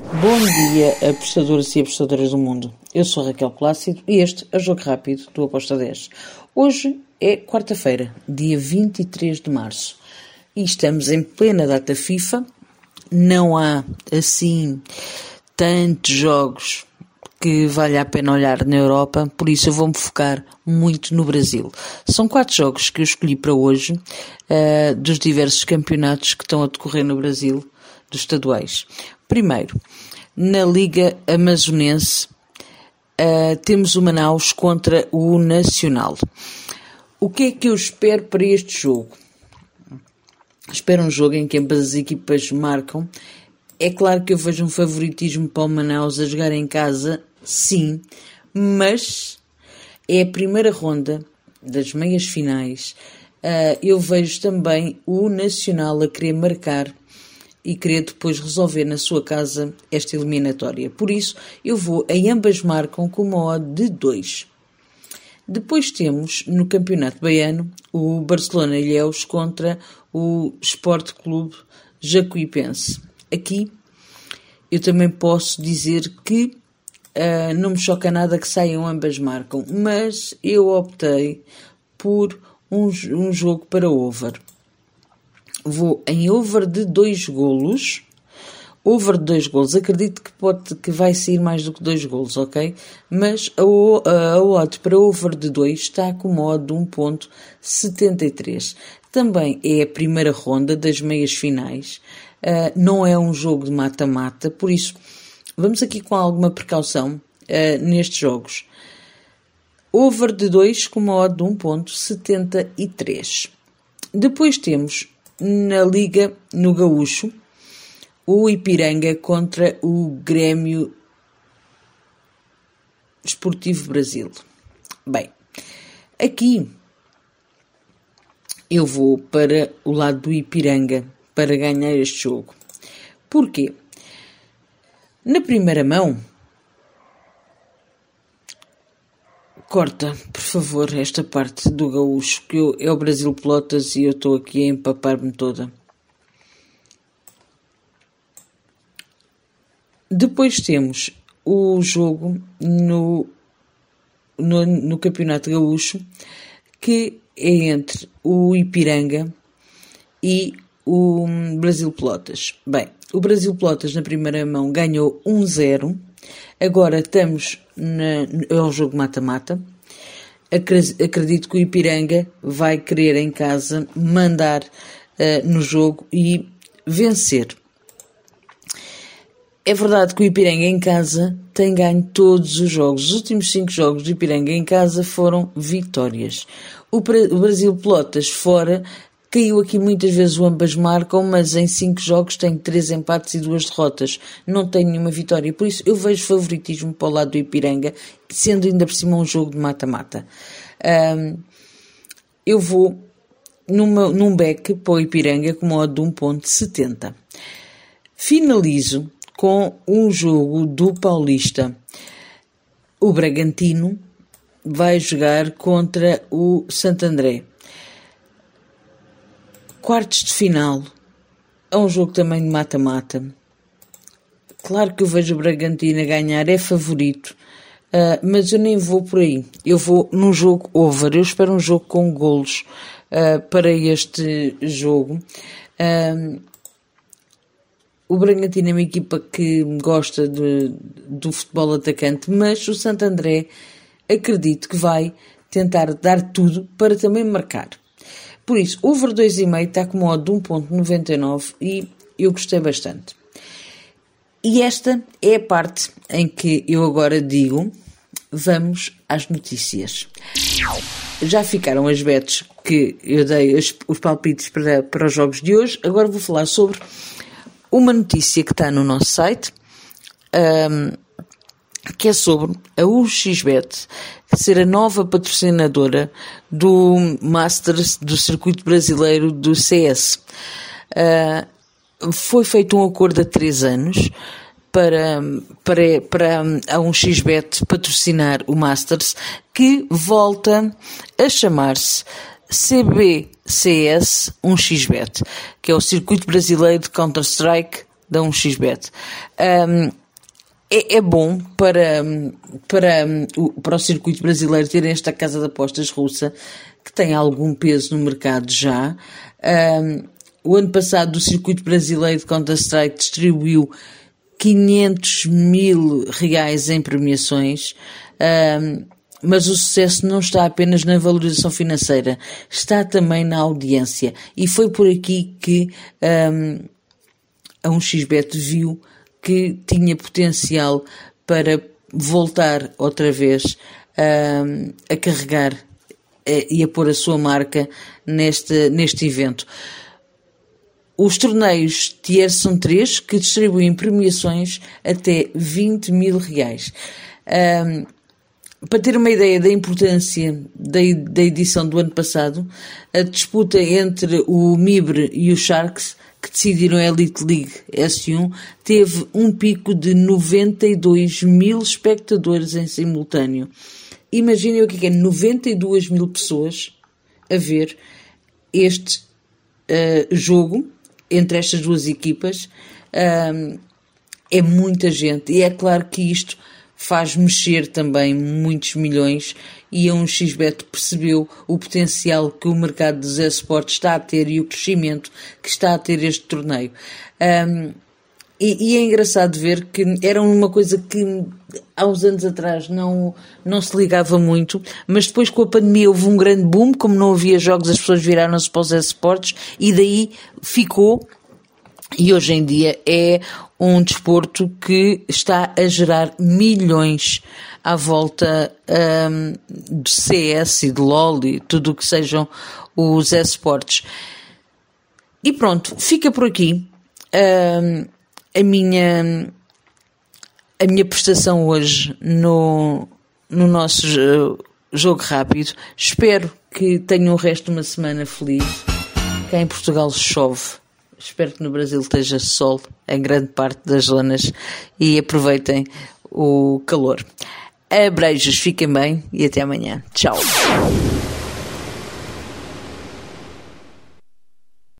Bom dia, apostadores e apostadoras do mundo. Eu sou Raquel Plácido e este é o Jogo Rápido do Aposta 10. Hoje é quarta-feira, dia 23 de março, e estamos em plena data FIFA. Não há, assim, tantos jogos que vale a pena olhar na Europa, por isso eu vou-me focar muito no Brasil. São quatro jogos que eu escolhi para hoje, uh, dos diversos campeonatos que estão a decorrer no Brasil, dos estaduais. Primeiro, na Liga Amazonense, uh, temos o Manaus contra o Nacional. O que é que eu espero para este jogo? Espero um jogo em que ambas as equipas marcam. É claro que eu vejo um favoritismo para o Manaus a jogar em casa sim, mas é a primeira ronda das meias finais. Uh, eu vejo também o Nacional a querer marcar e querer depois resolver na sua casa esta eliminatória. Por isso, eu vou em ambas marcam com uma odd de 2. Depois temos no Campeonato Baiano o Barcelona Ilhéus contra o Sport Clube Jacuipense. Aqui eu também posso dizer que Uh, não me choca nada que saiam ambas marcam, mas eu optei por um, um jogo para over. Vou em over de dois golos. Over de dois golos. Acredito que, pode, que vai sair mais do que dois golos, ok? Mas a, a, a odd para over de 2 está com uma odd de 1.73. Também é a primeira ronda das meias finais. Uh, não é um jogo de mata-mata, por isso Vamos aqui com alguma precaução uh, nestes jogos. Over de 2 com uma odd de 1.73. Depois temos na Liga, no Gaúcho, o Ipiranga contra o Grêmio Esportivo Brasil. Bem, aqui eu vou para o lado do Ipiranga para ganhar este jogo. Porquê? Na primeira mão, corta, por favor, esta parte do gaúcho, que eu, é o Brasil Pelotas e eu estou aqui a empapar-me toda. Depois temos o jogo no, no, no Campeonato Gaúcho, que é entre o Ipiranga e o Brasil Pelotas. Bem, o Brasil Pelotas na primeira mão ganhou 1-0. Agora estamos na, é um jogo mata-mata. Acredito que o Ipiranga vai querer em casa mandar uh, no jogo e vencer. É verdade que o Ipiranga em casa tem ganho todos os jogos. Os últimos cinco jogos do Ipiranga em casa foram vitórias. O Brasil Pelotas fora Caiu aqui muitas vezes o ambas marcam, mas em cinco jogos tem três empates e duas derrotas. Não tem nenhuma vitória. Por isso eu vejo favoritismo para o lado do Ipiranga, sendo ainda por cima um jogo de mata-mata. Um, eu vou numa, num back para o Ipiranga com modo de 1.70. Finalizo com um jogo do Paulista. O Bragantino vai jogar contra o Santo André. Quartos de final. É um jogo também de mata-mata. Claro que eu vejo o Bragantino a ganhar, é favorito. Uh, mas eu nem vou por aí. Eu vou num jogo over. Eu espero um jogo com golos uh, para este jogo. Uh, o Bragantino é uma equipa que gosta de, do futebol atacante, mas o Santo André acredito que vai tentar dar tudo para também marcar. Por isso, over 2,5 está com modo de 1.99 e eu gostei bastante. E esta é a parte em que eu agora digo, vamos às notícias. Já ficaram as bets que eu dei os, os palpites para, para os jogos de hoje. Agora vou falar sobre uma notícia que está no nosso site. Um, que é sobre a UXBet ser a nova patrocinadora do Masters do Circuito Brasileiro do CS. Uh, ah, foi feito um acordo há três anos para, para, para a um XBet patrocinar o Masters, que volta a chamar-se CBCS 1xBet, que é o Circuito Brasileiro de Counter-Strike da 1xBet. Um, é, é, bom para, para, para o circuito brasileiro ter esta casa de apostas russa, que tem algum peso no mercado já. Um, o ano passado, o circuito brasileiro de Counter-Strike distribuiu 500 mil reais em premiações. Um, mas o sucesso não está apenas na valorização financeira, está também na audiência. E foi por aqui que um, a 1xBet viu que tinha potencial para voltar outra vez a carregar uh, e a pôr a sua marca neste, neste evento. Os torneios Tier são três que distribuem premiações até 20 mil reais. Um, para ter uma ideia da importância da, da edição do ano passado, a disputa entre o Mibre e o Sharks, que decidiram a Elite League S1, teve um pico de 92 mil espectadores em simultâneo. Imaginem o que é 92 mil pessoas a ver este uh, jogo entre estas duas equipas. É muita gente e é claro que isto faz mexer também muitos milhões e a 1xBet percebeu o potencial que o mercado dos esportes está a ter e o crescimento que está a ter este torneio. Um, e, e, é engraçado ver que era uma coisa que há uns anos atrás não, não se ligava muito, mas depois com a pandemia houve um grande boom, como não havia jogos, as pessoas viraram-se para os esportes e daí ficou e hoje em dia é um desporto que está a gerar milhões à volta um, de CS e de LOL e tudo o que sejam os esportes. E pronto, fica por aqui um, a minha a minha prestação hoje no, no nosso jogo rápido. Espero que tenham o resto de uma semana feliz. Cá em Portugal chove. Espero que no Brasil esteja sol em grande parte das zonas e aproveitem o calor. Abreijos, fiquem bem e até amanhã. Tchau.